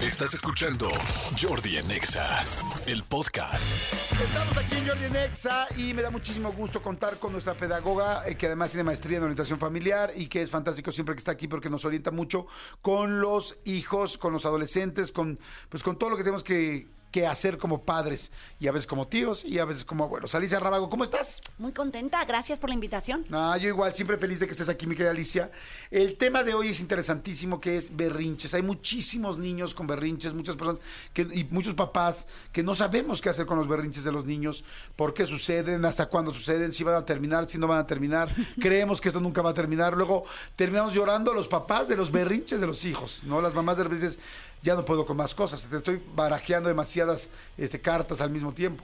Estás escuchando Jordi en Exa, el podcast. Estamos aquí en Jordi en Exa y me da muchísimo gusto contar con nuestra pedagoga, eh, que además tiene maestría en orientación familiar y que es fantástico siempre que está aquí porque nos orienta mucho con los hijos, con los adolescentes, con, pues, con todo lo que tenemos que, que hacer como padres y a veces como tíos y a veces como abuelos. Alicia Rábago, ¿cómo estás? Muy contenta, gracias por la invitación. No, yo igual, siempre feliz de que estés aquí, mi querida Alicia. El tema de hoy es interesantísimo, que es berrinches. Hay muchísimos niños con berrinches, muchas personas que, y muchos papás que no sabemos qué hacer con los berrinches de los niños, por qué suceden, hasta cuándo suceden, si van a terminar, si no van a terminar. Creemos que esto nunca va a terminar. Luego terminamos llorando los papás de los berrinches de los hijos, ¿no? Las mamás de repente ya no puedo con más cosas, te estoy barajeando demasiadas este, cartas al mismo tiempo.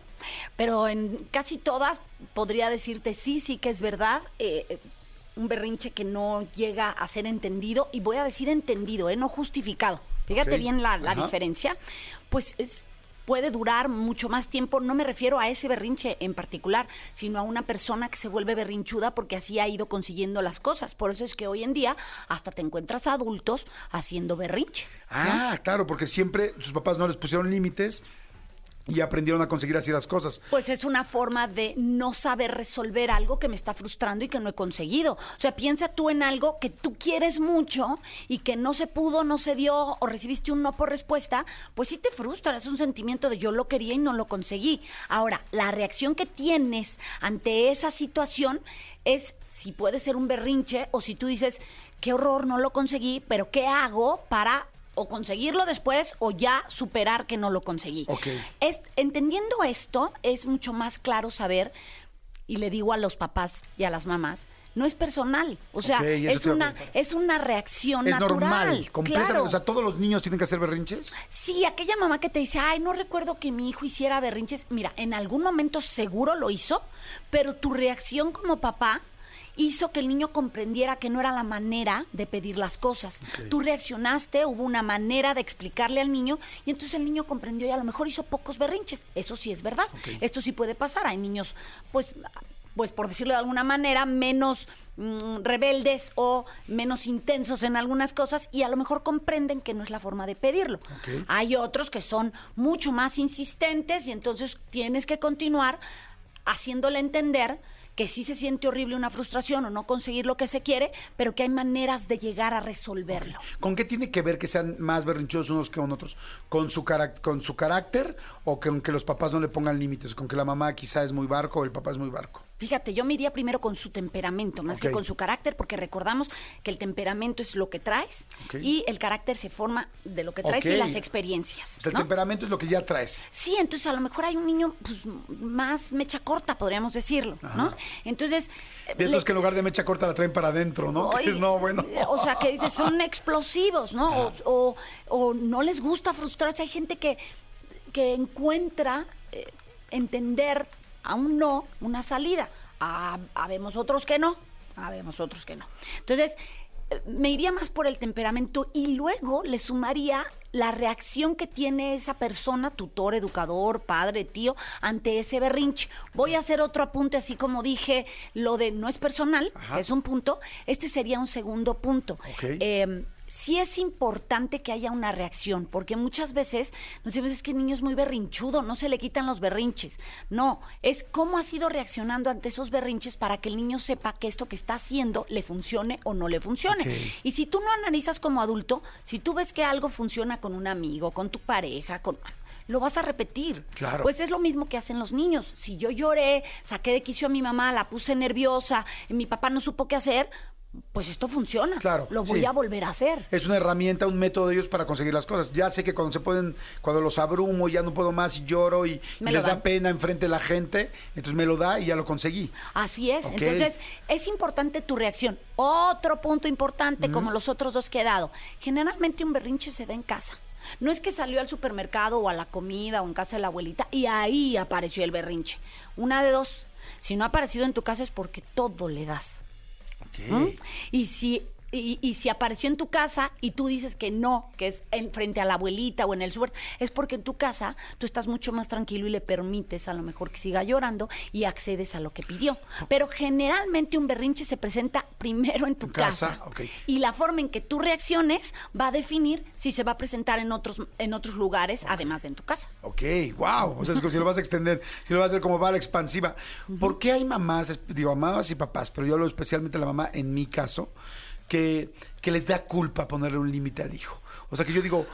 Pero en casi todas podría decirte sí, sí que es verdad. eh, eh, un berrinche que no llega a ser entendido, y voy a decir entendido, eh, no justificado. Fíjate bien la, la diferencia. Pues es- puede durar mucho más tiempo. No me refiero a ese berrinche en particular, sino a una persona que se vuelve berrinchuda porque así ha ido consiguiendo las cosas. Por eso es que hoy en día hasta te encuentras adultos haciendo berrinches. Ah, claro, porque siempre sus papás no les pusieron límites y aprendieron a conseguir así las cosas. Pues es una forma de no saber resolver algo que me está frustrando y que no he conseguido. O sea, piensa tú en algo que tú quieres mucho y que no se pudo, no se dio o recibiste un no por respuesta, pues sí te frustra, es un sentimiento de yo lo quería y no lo conseguí. Ahora, la reacción que tienes ante esa situación es si puede ser un berrinche o si tú dices, qué horror, no lo conseguí, pero ¿qué hago para o conseguirlo después o ya superar que no lo conseguí? Ok. Es- entendiendo esto, es mucho más claro saber, y le digo a los papás y a las mamás, no es personal. O sea, es, una, es una reacción Es natural. normal, completamente. claro. O sea, todos los niños tienen que hacer berrinches. Sí, aquella mamá que te dice, ay, no recuerdo que mi hijo hiciera berrinches. Mira, en algún momento seguro lo hizo, pero tu reacción como papá hizo que el niño comprendiera que no era la manera de pedir las cosas. Tú reaccionaste, hubo una manera de explicarle al niño y entonces el niño comprendió y a lo mejor hizo pocos berrinches. Eso sí es verdad. Esto sí puede pasar. Hay niños, pues, pues por decirlo de alguna manera, menos mm, rebeldes o menos intensos en algunas cosas y a lo mejor comprenden que no es la forma de pedirlo. Hay otros que son mucho más insistentes y entonces tienes que continuar haciéndole entender que sí se siente horrible una frustración o no conseguir lo que se quiere, pero que hay maneras de llegar a resolverlo. ¿Con qué tiene que ver que sean más berrinchudos unos que otros? ¿Con su, con su carácter o con que los papás no le pongan límites? ¿Con que la mamá quizá es muy barco o el papá es muy barco? Fíjate, yo me iría primero con su temperamento, más que con su carácter, porque recordamos que el temperamento es lo que traes y el carácter se forma de lo que traes Ok. y las experiencias. O sea, el temperamento es lo que ya traes. Sí, entonces a lo mejor hay un niño pues, más mecha corta, podríamos decirlo, ¿no? Entonces... De le- que en lugar de mecha corta la traen para adentro, ¿no? Oye, Que es, no, bueno. O sea, que dices, son explosivos, ¿no? O, o- o no les gusta frustrarse. Hay gente que, que encuentra eh, entender a un no una salida. Ah, habemos otros que no. Habemos otros que no. Entonces, me iría más por el temperamento y luego le sumaría la reacción que tiene esa persona, tutor, educador, padre, tío, ante ese berrinche. Voy a hacer otro apunte, así como dije, lo de no es personal, que es un punto, este sería un segundo punto. Ok. Eh, sí es importante que haya una reacción, porque muchas veces nos decimos, es que el niño es muy berrinchudo, no se le quitan los berrinches. No, es cómo has ido reaccionando ante esos berrinches para que el niño sepa que esto que está haciendo le funcione o no le funcione. Y si tú no analizas como adulto, si tú ves que algo funciona con un amigo, con tu pareja, con lo vas a repetir. Claro. Pues es lo mismo que hacen los niños. Si yo lloré, saqué de quicio a mi mamá, la puse nerviosa, mi papá no supo qué hacer, pues esto funciona. Claro, Lo voy sí. a volver a hacer. Es una herramienta, un método de ellos para conseguir las cosas. Ya sé que cuando se pueden, cuando los abrumo, ya no puedo más y lloro y, y les da pena enfrente de la gente, entonces me lo da y ya lo conseguí. Así es. Entonces, es importante tu reacción. Otro punto importante, como los otros dos que he dado. Generalmente un berrinche se da en casa. No es que salió al supermercado o a la comida o en casa de la abuelita y ahí apareció el berrinche. Una de dos. Si no ha aparecido en tu casa es porque todo le das. ¿Mm? Y si y, y si apareció en tu casa y tú dices que no, que es en frente a la abuelita o en el súper, es porque en tu casa tú estás mucho más tranquilo y le permites a lo mejor que siga llorando y accedes a lo que pidió. Pero generalmente un berrinche se presenta primero en tu Tu casa, casa. ok. Y la forma en que tú reacciones va a definir si se va a presentar en otros, en otros lugares, además de en tu casa. Ok, wow. O sea, es como si lo vas a extender, si lo vas a hacer como bala expansiva. ¿Por qué hay mamás, digo, mamás y papás, pero yo hablo especialmente de la mamá, en mi caso, que, les da culpa ponerle un límite al hijo? O sea, que yo digo,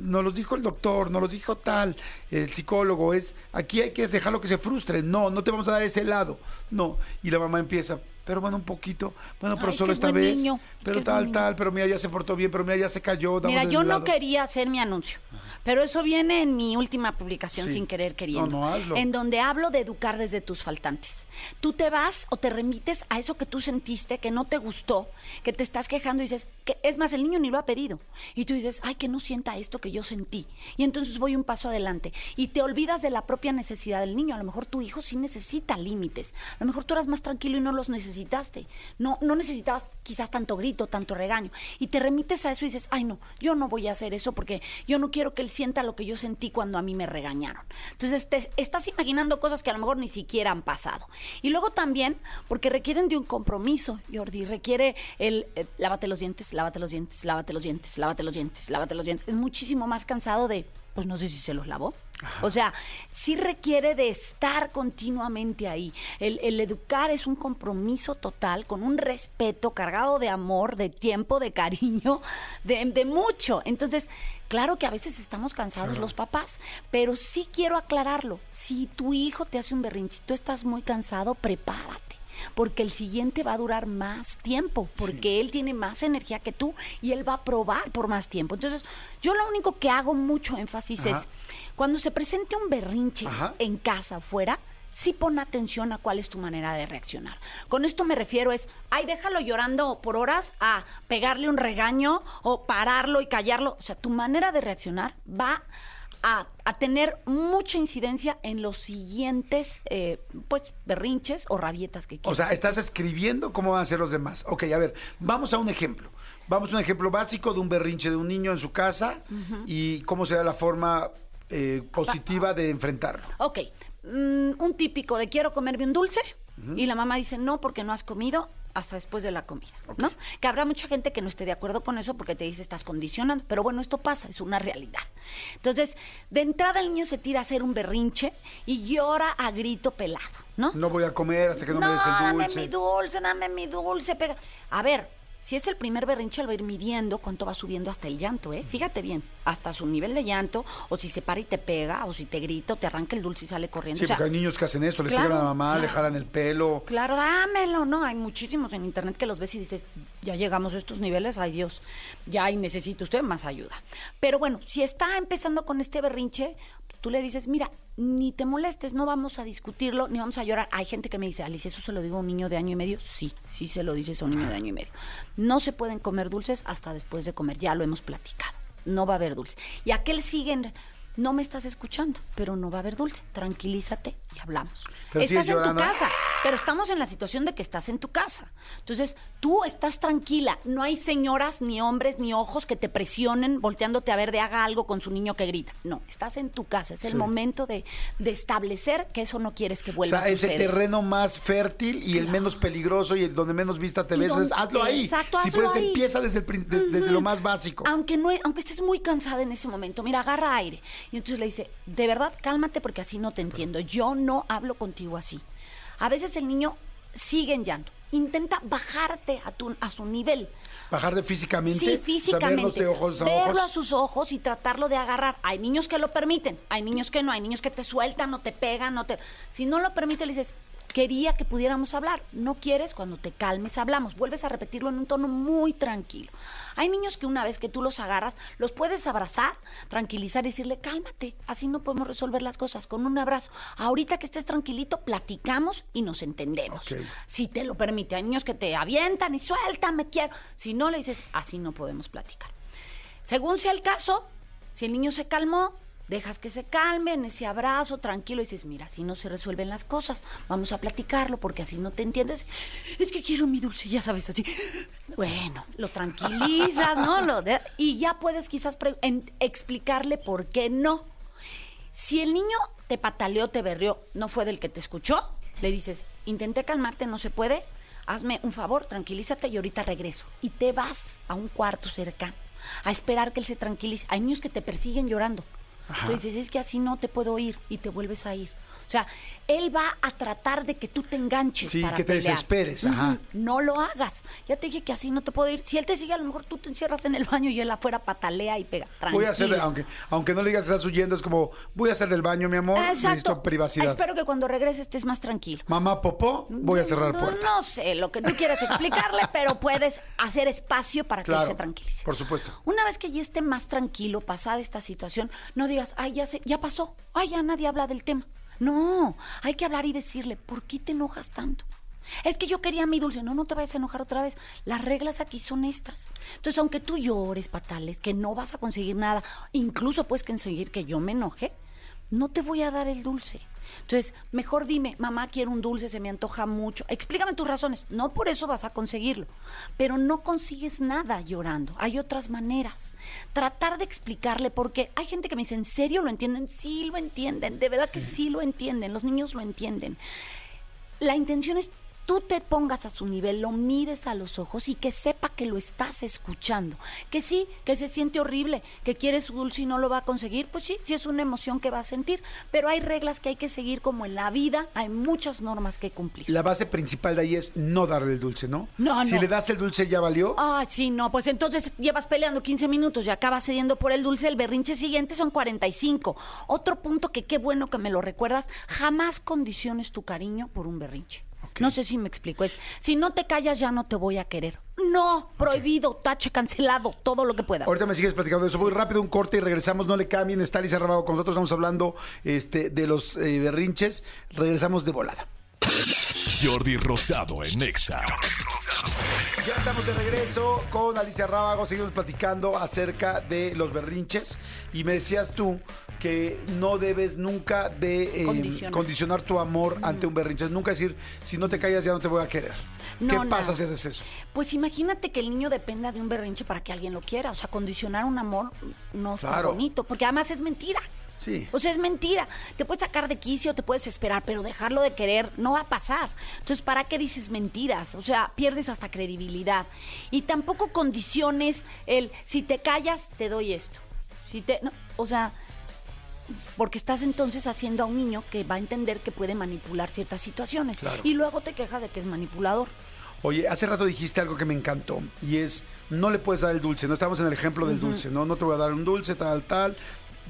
nos los dijo el doctor, nos los dijo tal, el psicólogo, es, aquí hay que dejarlo que se frustre. No, no te vamos a dar ese lado. No. Y la mamá empieza, pero bueno, un poquito, bueno, pero Ay, solo esta vez, niño, pero tal, tal, pero mira, ya se portó bien, pero mira, ya se cayó. Mira, yo no quería hacer mi anuncio, pero eso viene en mi última publicación Sí. sin querer queriendo. No, no, hazlo. En donde hablo de educar desde tus faltantes. Tú te vas o te remites a eso que tú sentiste, que no te gustó, que te estás quejando y dices, que es más, el niño ni lo ha pedido. Y tú dices, ay, que no sienta esto que yo sentí. Y entonces voy un paso adelante. Y te olvidas de la propia necesidad del niño. A lo mejor tu hijo sí necesita límites. A lo mejor tú eras más tranquilo y no los necesitaste. No, no necesitabas quizás tanto grito, tanto regaño. Y te remites a eso y dices, ay no, yo no voy a hacer eso porque yo no quiero que él sienta lo que yo sentí cuando a mí me regañaron. Entonces te estás imaginando cosas que a lo mejor ni siquiera han pasado. Y luego también, porque requieren de un compromiso, Jordi, requiere el eh, lávate los dientes, lávate los dientes, lávate los dientes, lávate los dientes, lávate los dientes. Es muchísimo más cansado de, pues no sé si se los lavó. O sea, sí requiere de estar continuamente ahí. El, el educar es un compromiso total, con un respeto cargado de amor, de tiempo, de cariño, de, de mucho. Entonces, claro que a veces estamos cansados los papás, pero sí quiero aclararlo. Si tu hijo te hace un berrinchito, estás muy cansado, prepárate porque el siguiente va a durar más tiempo, porque él tiene más energía que tú y él va a probar por más tiempo. Entonces, yo lo único que hago mucho énfacis Ajá. es, cuando se presente un berrinche Ajá. en casa, afuera, sí pon atención a cuál es tu manera de reaccionar. Con esto me refiero es, ay, déjalo llorando por horas, a pegarle un regaño o pararlo y callarlo. O sea, tu manera de reaccionar va a, a tener mucha incidencia en los siguientes, eh, pues, berrinches o rabietas que O quieras. sea, estás escribiendo cómo van a ser los demás. Ok, a ver, vamos a un ejemplo. Vamos a un ejemplo básico de un berrinche de un niño en su casa y cómo será la forma eh, positiva de enfrentarlo. Ok, mm, un típico de quiero comerme un dulce y la mamá dice no porque no has comido hasta después de la comida, ¿no? Que habrá mucha gente que no esté de acuerdo con eso porque te dice estás condicionando, pero bueno, esto pasa, es una realidad. Entonces, de entrada el niño se tira a hacer un berrinche y llora a grito pelado, ¿no? No voy a comer hasta que no, me des el dame dulce. mi dulce, dame mi dulce, pega. A ver, si es el primer berrinche, él va a ir midiendo cuánto va subiendo hasta el llanto, ¿eh? Fíjate bien, hasta su nivel de llanto, o si se para y te pega, o si te grita, o te arranca el dulce y sale corriendo. Sí, O sea, porque hay niños que hacen eso, le claro, pegan a la mamá, le jalan el pelo. Claro, dámelo, ¿no? Hay muchísimos en internet que los ves y dices, ya llegamos a estos niveles, ay Dios, ya ahí necesita usted más ayuda. Pero bueno, si está empezando con este berrinche, tú le dices, mira, ni te molestes, no vamos a discutirlo, ni vamos a llorar. Hay gente que me dice, Alice, ¿eso se lo digo a un niño de año y medio? Sí, sí se lo dices a un niño de año y medio. No se pueden comer dulces hasta después de comer, ya lo hemos platicado. No va a haber dulce. Y aquel siguen, no me estás escuchando, pero no va a haber dulce. Tranquilízate y hablamos. Pero estás en tu casa, pero estamos en la situación de que estás en tu casa. Entonces, tú estás tranquila. No hay señoras, ni hombres, ni ojos que te presionen volteándote a ver de haga algo con su niño que grita. No, estás en tu casa. Es el Sí. momento de, de establecer que eso no quieres que O vuelva sea, a es el suceder. terreno más fértil y el menos peligroso y el donde menos vista te ves. hazlo ahí. Exacto, si hazlo puedes, ahí. empieza desde, el desde lo más básico. Aunque, no, aunque estés muy cansada en ese momento, mira, agarra aire. Y entonces le dice, de verdad, cálmate porque así no te entiendo. Yo no hablo contigo así. A veces el niño sigue en llanto. Intenta bajarte a, tu, a su nivel. Bajar de físicamente. Sí, físicamente. de ojos a Verlo ojos. a sus ojos y tratarlo de agarrar. Hay niños que lo permiten, hay niños que no, hay niños que te sueltan o te pegan, o te... Si no lo permite, le dices, quería que pudiéramos hablar. No quieres, cuando te calmes hablamos. Vuelves a repetirlo en un tono muy tranquilo. Hay niños que una vez que tú los agarras, los puedes abrazar, tranquilizar y decirle, cálmate, así no podemos resolver las cosas con un abrazo. Ahorita que estés tranquilito, platicamos y nos entendemos. Si te lo permite, hay niños que te avientan y suéltame, quiero. Si no, le dices, así no podemos platicar. Según sea el caso, si el niño se calmó, dejas que se calme en ese abrazo, tranquilo, y dices, mira, así no se resuelven las cosas, vamos a platicarlo, porque así no te entiendes. Es que quiero mi dulce, ya sabes, así. Bueno, lo tranquilizas, ¿no? Lo de- y ya puedes quizás explicarle por qué no. Si el niño te pataleó, te berrió, no fue del que te escuchó, le dices, intenté calmarte, no se puede, hazme un favor, tranquilízate y ahorita regreso. Y te vas a un cuarto cercano a esperar que él se tranquilice. Hay niños que te persiguen llorando. Dices, es que así no te puedo ir y te vuelves a ir. O sea, él va a tratar de que tú te enganches. Sí, para que te pelear. desesperes, ajá. No lo hagas. Ya te dije que así no te puedo ir. Si él te sigue, a lo mejor tú te encierras en el baño y él afuera patalea y pega. Voy a hacer, Tranquilo. aunque, aunque no le digas que estás huyendo, es como, voy a hacer del baño, mi amor, necesito privacidad. Espero que cuando regreses estés más tranquilo. Mamá popó, voy a cerrar no, puerta. No sé lo que tú quieras explicarle, pero puedes hacer espacio para que él se tranquilice. por supuesto. Una vez que ya esté más tranquilo, pasada esta situación, no digas, ay, ya, se, ya pasó, ay, ya nadie habla del tema. No, hay que hablar y decirle, ¿por qué te enojas tanto? Es que yo quería mi dulce. No, no te vayas a enojar otra vez. Las reglas aquí son estas. Entonces, aunque tú llores, patales, que no vas a conseguir nada, incluso puedes conseguir que yo me enoje, no te voy a dar el dulce. Entonces, mejor dime, mamá, quiero un dulce, se me antoja mucho. Explícame tus razones. No por eso vas a conseguirlo. Pero no consigues nada llorando. Hay otras maneras. Tratar de explicarle, porque hay gente que me dice, ¿en serio lo entienden? Sí lo entienden. De verdad que sí lo entienden. Los niños lo entienden. La intención es tú te pongas a su nivel, lo mires a los ojos y que sepa que lo estás escuchando. Que sí, que se siente horrible, que quiere su dulce y no lo va a conseguir, pues sí, sí es una emoción que va a sentir, pero hay reglas que hay que seguir como en la vida, hay muchas normas que cumplir. La base principal de ahí es no darle el dulce, ¿no? No, Si no. le das el dulce, ya valió. Ah, sí, no, pues entonces llevas peleando 15 minutos y acabas cediendo por el dulce, el berrinche siguiente son 45. Otro punto que qué bueno que me lo recuerdas, jamás condiciones tu cariño por un berrinche. No sé si me explico, es, si no te callas ya no te voy a querer. No, prohibido, tache, cancelado, todo lo que puedas. Ahorita me sigues platicando de eso. Voy rápido, un corte y regresamos. No le cambien. Está Alicia Rabago con nosotros. Estamos hablando este, de los eh, berrinches. Regresamos de volada. Jordi Rosado en Exa. Ya estamos de regreso con Alicia Rábago. Seguimos platicando acerca de los berrinches. Y me decías tú que no debes nunca de eh, Condicionar. condicionar tu amor ante un berrinche. Nunca decir, si no te callas ya no te voy a querer. No, ¿Qué no. pasa si haces eso? Pues imagínate que el niño dependa de un berrinche para que alguien lo quiera. O sea, condicionar un amor no es Claro. bonito, porque además es mentira. Sí. O sea, es mentira. Te puedes sacar de quicio, te puedes esperar, pero dejarlo de querer no va a pasar. Entonces, ¿para qué dices mentiras? O sea, pierdes hasta credibilidad. Y tampoco condiciones el, si te callas, te doy esto. Si te, no, o sea, porque estás entonces haciendo a un niño que va a entender que puede manipular ciertas situaciones. Claro. Y luego te quejas de que es manipulador. Oye, hace rato dijiste algo que me encantó y es, no le puedes dar el dulce, no estamos en el ejemplo del dulce, ¿no? No te voy a dar un dulce, tal, tal,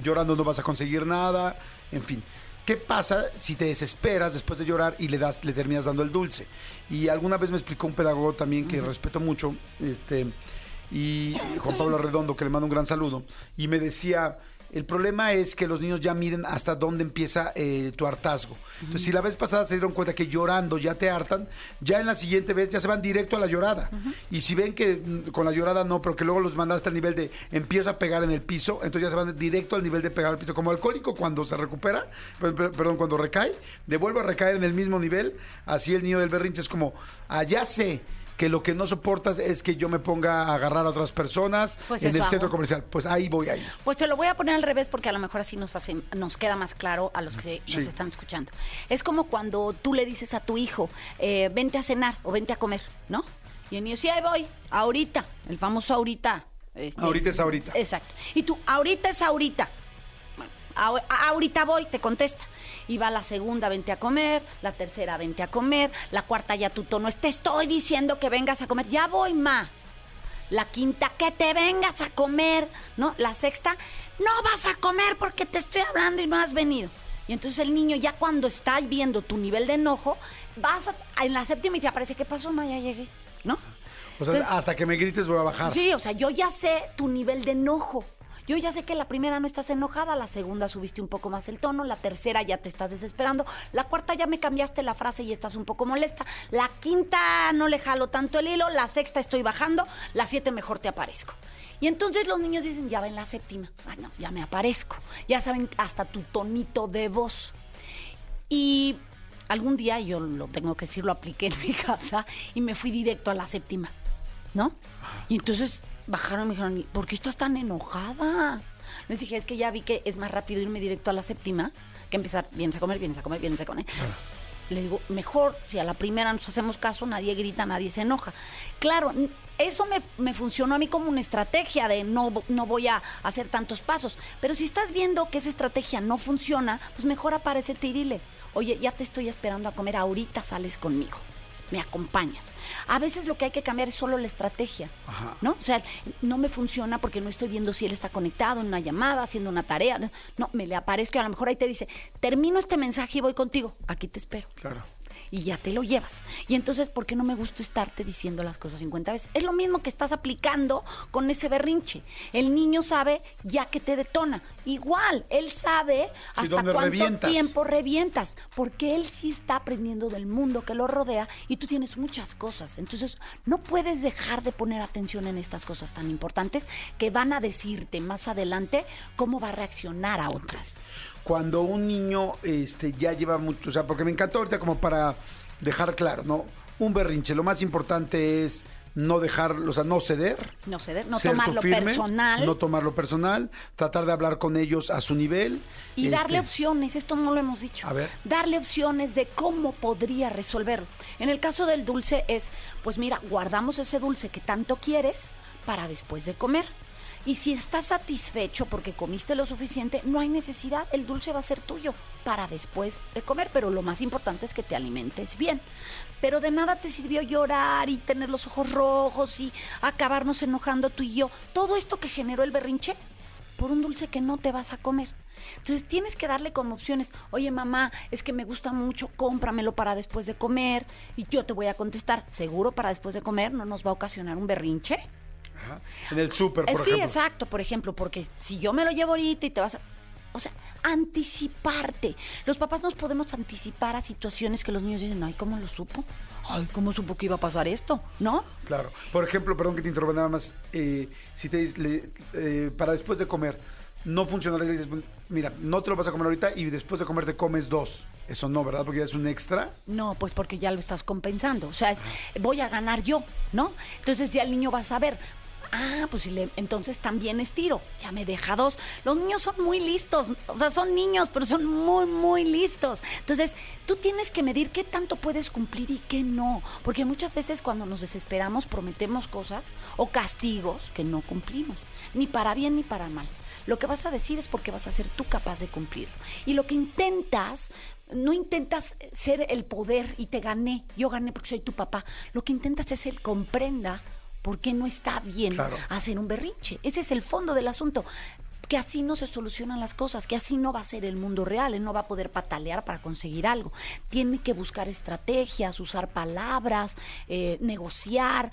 llorando no vas a conseguir nada, en fin. ¿Qué pasa si te desesperas después de llorar y le das, le terminas dando el dulce? Y alguna vez me explicó un pedagogo también que respeto mucho, este, y Juan Pablo Redondo, que le mando un gran saludo, y me decía, el problema es que los niños ya miden hasta dónde empieza eh, tu hartazgo. Entonces, si la vez pasada se dieron cuenta que llorando ya te hartan, ya en la siguiente vez ya se van directo a la llorada. Y si ven que mm, con la llorada no, pero que luego los mandaste al nivel de empiezo a pegar en el piso, entonces ya se van directo al nivel de pegar al piso. Como alcohólico cuando se recupera, per- per- perdón, cuando recae, devuelve a recaer en el mismo nivel. Así el niño del berrinche es como, allá sé que lo que no soportas es que yo me ponga a agarrar a otras personas Pues en el hago. centro comercial. Pues ahí voy ahí. Pues te lo voy a poner al revés porque a lo mejor así nos hace, nos queda más claro a los que nos están escuchando. Es como cuando tú le dices a tu hijo, eh, vente a cenar o vente a comer, ¿no? Y el niño, sí, ahí voy, ahorita, el famoso ahorita. este, Ahorita es ahorita. Exacto. Y tú, ahorita es ahorita. Ahorita voy, te contesta. Y va la segunda, vente a comer, la tercera, vente a comer, la cuarta ya tu tono te estoy diciendo que vengas a comer, ya voy, ma. La quinta, que te vengas a comer, ¿no? La sexta, no vas a comer porque te estoy hablando y no has venido. Y entonces el niño ya cuando está viendo tu nivel de enojo, vas a- en la séptima y te aparece, ¿qué pasó, ma? Ya llegué, ¿no? O sea, Entonces- hasta que me grites voy a bajar. Sí, o sea, yo ya sé tu nivel de enojo. Yo ya sé que la primera no estás enojada, la segunda subiste un poco más el tono, la tercera ya te estás desesperando, la cuarta ya me cambiaste la frase y estás un poco molesta, la quinta no le jalo tanto el hilo, la sexta estoy bajando, la siete mejor te aparezco. Y entonces los niños dicen, ya ven la séptima, ah, no, ya me aparezco, ya saben hasta tu tonito de voz. Y algún día, yo lo tengo que decir, lo apliqué en mi casa y me fui directo a la séptima, ¿no? Y entonces bajaron y me dijeron, ¿por qué estás tan enojada? Les dije, es que ya vi que es más rápido irme directo a la séptima que empezar, vienes a comer, vienes a comer, vienes a comer. Le digo, mejor, si a la primera nos hacemos caso, nadie grita, nadie se enoja. Claro, eso me, me funcionó a mí como una estrategia de no, no voy a hacer tantos pasos. Pero si estás viendo que esa estrategia no funciona, pues mejor aparecete y dile, oye, ya te estoy esperando a comer, ahorita sales conmigo. Me acompañas. A veces lo que hay que cambiar es solo la estrategia, Ajá. ¿no? O sea, no me funciona porque no estoy viendo si él está conectado en una llamada, haciendo una tarea. No, me le aparezco y a lo mejor ahí te dice, termino este mensaje y voy contigo. Aquí te espero Claro. Y ya te lo llevas. Y entonces, ¿por qué no me gusta estarte diciendo las cosas 50 veces? Es lo mismo que estás aplicando con ese berrinche. El niño sabe ya que te detona. Igual, él sabe hasta cuánto revientas. tiempo revientas, porque él sí está aprendiendo del mundo que lo rodea y tú tienes muchas cosas. Entonces, no puedes dejar de poner atención en estas cosas tan importantes que van a decirte más adelante cómo va a reaccionar a otras. Cuando un niño este, ya lleva mucho, o sea, porque me encantó ahorita como para dejar claro, ¿no? Un berrinche, lo más importante es no dejar, o sea, no ceder. No ceder, no tomarlo firme, personal. No tomarlo personal, tratar de hablar con ellos a su nivel. Y este, darle opciones, esto no lo hemos dicho. A ver. Darle opciones de cómo podría resolverlo. En el caso del dulce es, pues mira, guardamos ese dulce que tanto quieres para después de comer. Y si estás satisfecho porque comiste lo suficiente, no hay necesidad, el dulce va a ser tuyo para después de comer, pero lo más importante es que te alimentes bien. Pero de nada te sirvió llorar y tener los ojos rojos y acabarnos enojando tú y yo. Todo esto que generó el berrinche por un dulce que no te vas a comer. Entonces tienes que darle como opciones, oye mamá, es que me gusta mucho, cómpramelo para después de comer. Y yo te voy a contestar, seguro para después de comer no nos va a ocasionar un berrinche. Ajá, En el súper, Eh, por sí, ejemplo. exacto, por ejemplo, porque si yo me lo llevo ahorita y te vas a... O sea, anticiparte. Los papás nos podemos anticipar a situaciones que los niños dicen, ay, ¿cómo lo supo? Ay, ¿cómo supo que iba a pasar esto? ¿No? Claro. Por ejemplo, perdón que te interrumpa nada más. eh, si te dices, le- eh, para después de comer, no funciona, le dices, mira, no te lo vas a comer ahorita y después de comer te comes dos. Eso no, ¿verdad? Porque ya es un extra. No, pues porque ya lo estás compensando. O sea, es, voy a ganar yo, ¿no? Entonces ya el niño va a saber. Ah, pues si entonces también estiro. Ya me deja dos. Los niños son muy listos. O sea, son niños, pero son muy, muy listos. Entonces, tú tienes que medir qué tanto puedes cumplir y qué no. Porque muchas veces cuando nos desesperamos prometemos cosas o castigos que no cumplimos. Ni para bien ni para mal. Lo que vas a decir es porque vas a ser tú capaz de cumplirlo. Y lo que intentas, no intentas ser el poder y te gané, yo gané porque soy tu papá. Lo que intentas es el comprenda por qué no está bien Claro. hacer un berrinche. Ese es el fondo del asunto. Que así no se solucionan las cosas, que así no va a ser el mundo real, él no va a poder patalear para conseguir algo. Tiene que buscar estrategias, usar palabras, eh, negociar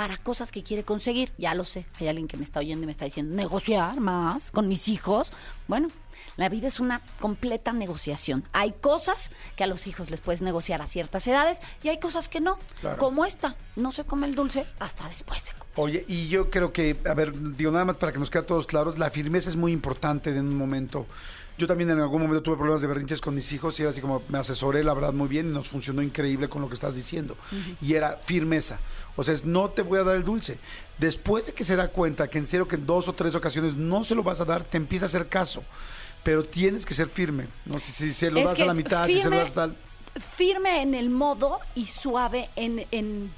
para cosas que quiere conseguir. Ya lo sé, hay alguien que me está oyendo y me está diciendo, negociar más con mis hijos. Bueno, la vida es una completa negociación. Hay cosas que a los hijos les puedes negociar a ciertas edades y hay cosas que no. Claro. Como esta, no se come el dulce hasta después de comer. Oye, y yo creo que, a ver, digo nada más para que nos quede a todos claros, la firmeza es muy importante en un momento. Yo también en algún momento tuve problemas de berrinches con mis hijos y era así como me asesoré, la verdad, muy bien y nos funcionó increíble con lo que estás diciendo. Y era firmeza. O sea, es no te voy a dar el dulce. Después de que se da cuenta que en serio que en dos o tres ocasiones no se lo vas a dar, te empieza a hacer caso. Pero tienes que ser firme. No sé si se lo Es das a la mitad, si se lo das tal. Firme en el modo y suave en... en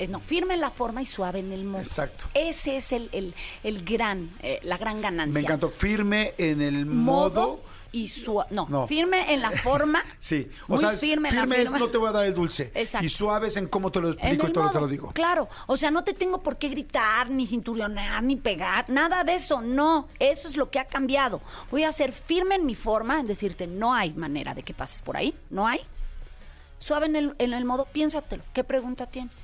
eh, no, firme en la forma y suave en el modo. Exacto. Ese es el, el, el gran, eh, la gran ganancia. Me encantó. Firme en el modo. Y suave. No, No. firme en la forma. Sí, o muy sea, es- firme, firme, en la es firma. no te voy a dar el dulce. Exacto. Y suaves en cómo te lo explico y todo te modo, lo digo. Claro, o sea, no te tengo por qué gritar, ni cinturonar, ni pegar, nada de eso, no, eso es lo que ha cambiado. Voy a ser firme en mi forma, en decirte, no hay manera de que pases por ahí, no hay. Suave en el, en el modo, piénsatelo, ¿qué pregunta tienes?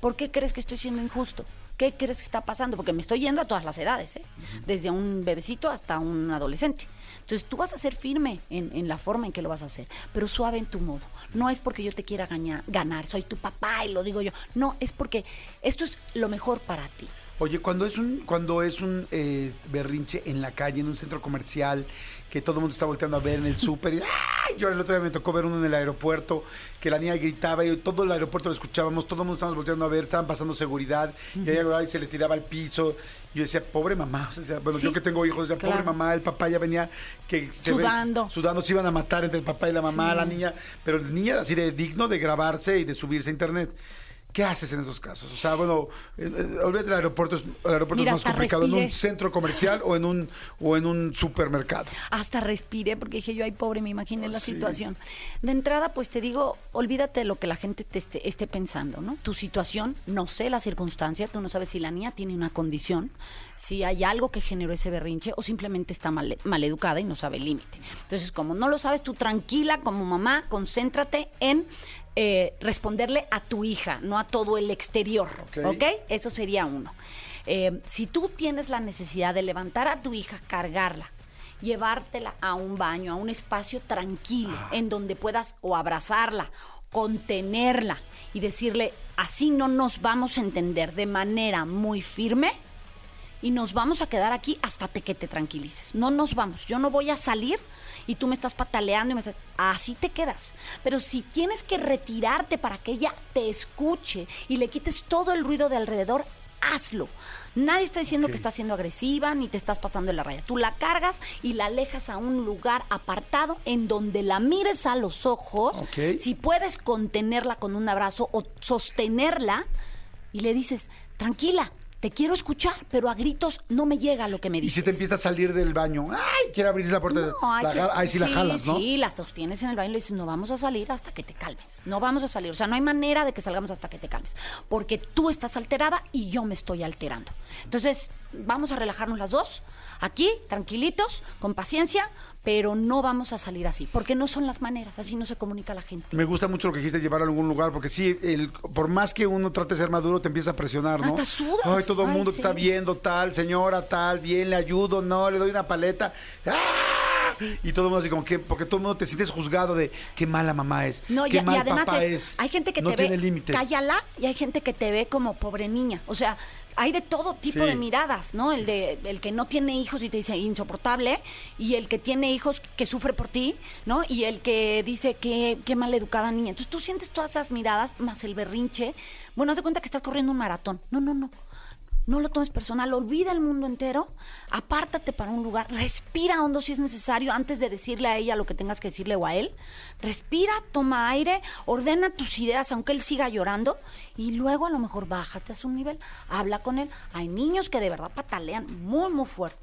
¿Por qué crees que estoy siendo injusto? ¿Qué crees que está pasando? Porque me estoy yendo a todas las edades, ¿eh? Desde un bebecito hasta un adolescente. Entonces tú vas a ser firme en, la forma en que lo vas a hacer, pero suave en tu modo. No es porque yo te quiera ganar, soy tu papá y lo digo yo. No, es porque esto es lo mejor para ti. Oye, cuando es un, cuando es un eh, berrinche en la calle, en un centro comercial, que todo el mundo está volteando a ver en el súper, yo el otro día me tocó ver uno en el aeropuerto, que la niña gritaba y todo el aeropuerto lo escuchábamos, todo el mundo estábamos volteando a ver, estaban pasando seguridad, y ella y se le tiraba al piso. Y yo decía, pobre mamá, o sea, bueno, Sí, yo que tengo hijos, decía, pobre mamá, el papá ya venía que se Sudando. sudando, se iban a matar entre el papá y la mamá, Sí. la niña, pero niña así de digno de grabarse y de subirse a internet. ¿Qué haces en esos casos? O sea, bueno, eh, eh, olvídate del aeropuerto, es- el aeropuerto Mira, es más complicado en un centro comercial o en un o en un supermercado. Hasta respiré porque dije yo, ay pobre, me imaginé la Sí. situación. De entrada, pues te digo, olvídate de lo que la gente te esté, esté pensando, ¿no? Tu situación, no sé la circunstancia, tú no sabes si la niña tiene una condición, si hay algo que generó ese berrinche o simplemente está mal, mal educada y no sabe el límite. Entonces, como no lo sabes, tú tranquila como mamá, concéntrate en eh, responderle a tu hija, no a todo el exterior, Ok. Eso sería uno. Eh, si tú tienes la necesidad de levantar a tu hija, cargarla, llevártela a un baño, a un espacio tranquilo, en donde puedas o abrazarla, contenerla y decirle, así no nos vamos a entender de manera muy firme y nos vamos a quedar aquí hasta te- que te tranquilices. No nos vamos. Yo no voy a salir y tú me estás pataleando y me estás... Así te quedas. Pero si tienes que retirarte para que ella te escuche y le quites todo el ruido de alrededor, hazlo. Nadie está diciendo que estás siendo agresiva ni te estás pasando de la raya. Tú la cargas y la alejas a un lugar apartado en donde la mires a los ojos. Ok. Si puedes contenerla con un abrazo o sostenerla y le dices, tranquila, te quiero escuchar, pero a gritos no me llega lo que me Y dices. si te empieza a salir del baño, ¡ay! Quiere abrir la puerta. No, hay la que- ahí sí, la jalas, ¿no? Sí, la sostienes en el baño y le dices, no vamos a salir hasta que te calmes. No vamos a salir. O sea, no hay manera de que salgamos hasta que te calmes. Porque tú estás alterada y yo me estoy alterando. Entonces, vamos a relajarnos las dos. Aquí, tranquilitos, con paciencia, pero no vamos a salir así. Porque no son las maneras. Así no se comunica la gente. Me gusta mucho lo que dijiste, llevar a algún lugar, porque sí, el, por más que uno trate de ser maduro, te empieza a presionar, ¿no? Hasta sudas. Ay, todo el mundo te está viendo, tal, señora, tal, bien, le ayudo, no, le doy una paleta. ¡Ah! Y todo el mundo así como que, porque todo el mundo te sientes juzgado de qué mala mamá es, No, qué y, y mal además papá es- es. hay gente que no te tiene ve, límites. cállala, y hay gente que te ve como pobre niña. O sea, hay de todo tipo Sí. de miradas, ¿no? El de el que no tiene hijos y te dice insoportable, y el que tiene hijos que sufre por ti, ¿no? Y el que dice que qué mal educada niña. Entonces tú sientes todas esas miradas más el berrinche. Bueno, haz de cuenta que estás corriendo un maratón. No, no, no. No lo tomes personal, olvida el mundo entero, apártate para un lugar, respira hondo si es necesario antes de decirle a ella lo que tengas que decirle o a él. Respira, toma aire, ordena tus ideas aunque él siga llorando y luego a lo mejor bájate a su nivel, habla con él. Hay niños que de verdad patalean muy, muy fuerte.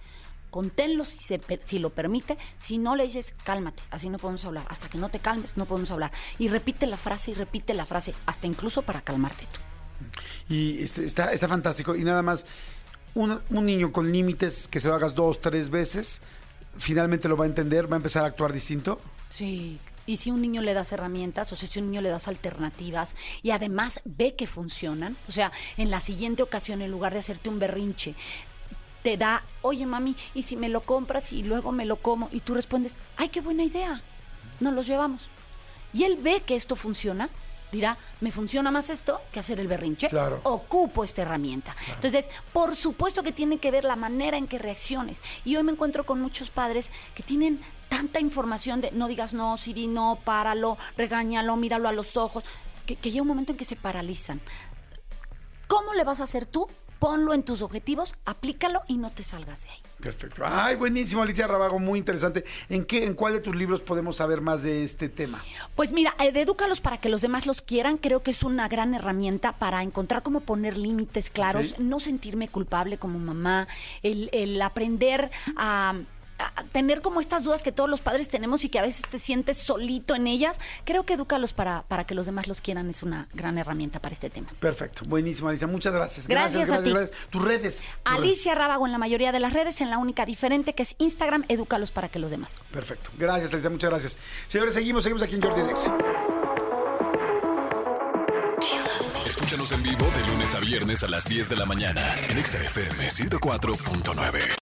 Conténlo si, se, si lo permite, si no le dices cálmate, así no podemos hablar, hasta que no te calmes no podemos hablar. Y repite la frase y repite la frase, hasta incluso para calmarte tú. Y este, está, está fantástico. Y nada más, un, un niño con límites, que se lo hagas dos, tres veces, finalmente lo va a entender, va a empezar a actuar distinto. Sí. Y si un niño le das herramientas, o sea, si un niño le das alternativas y además ve que funcionan, o sea, en la siguiente ocasión, en lugar de hacerte un berrinche, te da, oye mami, ¿y si me lo compras y luego me lo como? Y tú respondes, ay, qué buena idea, nos los llevamos. Y él ve que esto funciona, dirá, me funciona más esto que hacer el berrinche. Claro. Ocupo esta herramienta. Entonces, por supuesto que tiene que ver la manera en que reacciones. Y hoy me encuentro con muchos padres que tienen tanta información de no digas no, Siri, no, páralo, regáñalo, míralo a los ojos, que, que llega un momento en que se paralizan. ¿Cómo le vas a hacer tú? Ponlo en tus objetivos, aplícalo y no te salgas de ahí. Perfecto. Ay, buenísimo, Alicia Rabago, muy interesante. ¿En qué, en cuál de tus libros podemos saber más de este tema? Pues mira, eh, Edúcalos para que los demás los quieran, creo que es una gran herramienta para encontrar cómo poner límites claros, no sentirme culpable como mamá, el, el aprender a, a tener como estas dudas que todos los padres tenemos y que a veces te sientes solito en ellas. Creo que Edúcalos para, para que los demás los quieran es una gran herramienta para este tema. Perfecto, buenísimo, Alicia. Muchas gracias. Gracias a ti. Tus redes. Tus redes. Alicia Rábago en la mayoría de las redes, en la única diferente que es Instagram, Edúcalos para que los demás. Perfecto. Gracias, Alicia. Muchas gracias. Señores, seguimos, seguimos aquí en Jordi Nexa. Escúchanos en vivo de lunes a viernes a las 10 de la mañana en Exa FM 104.9.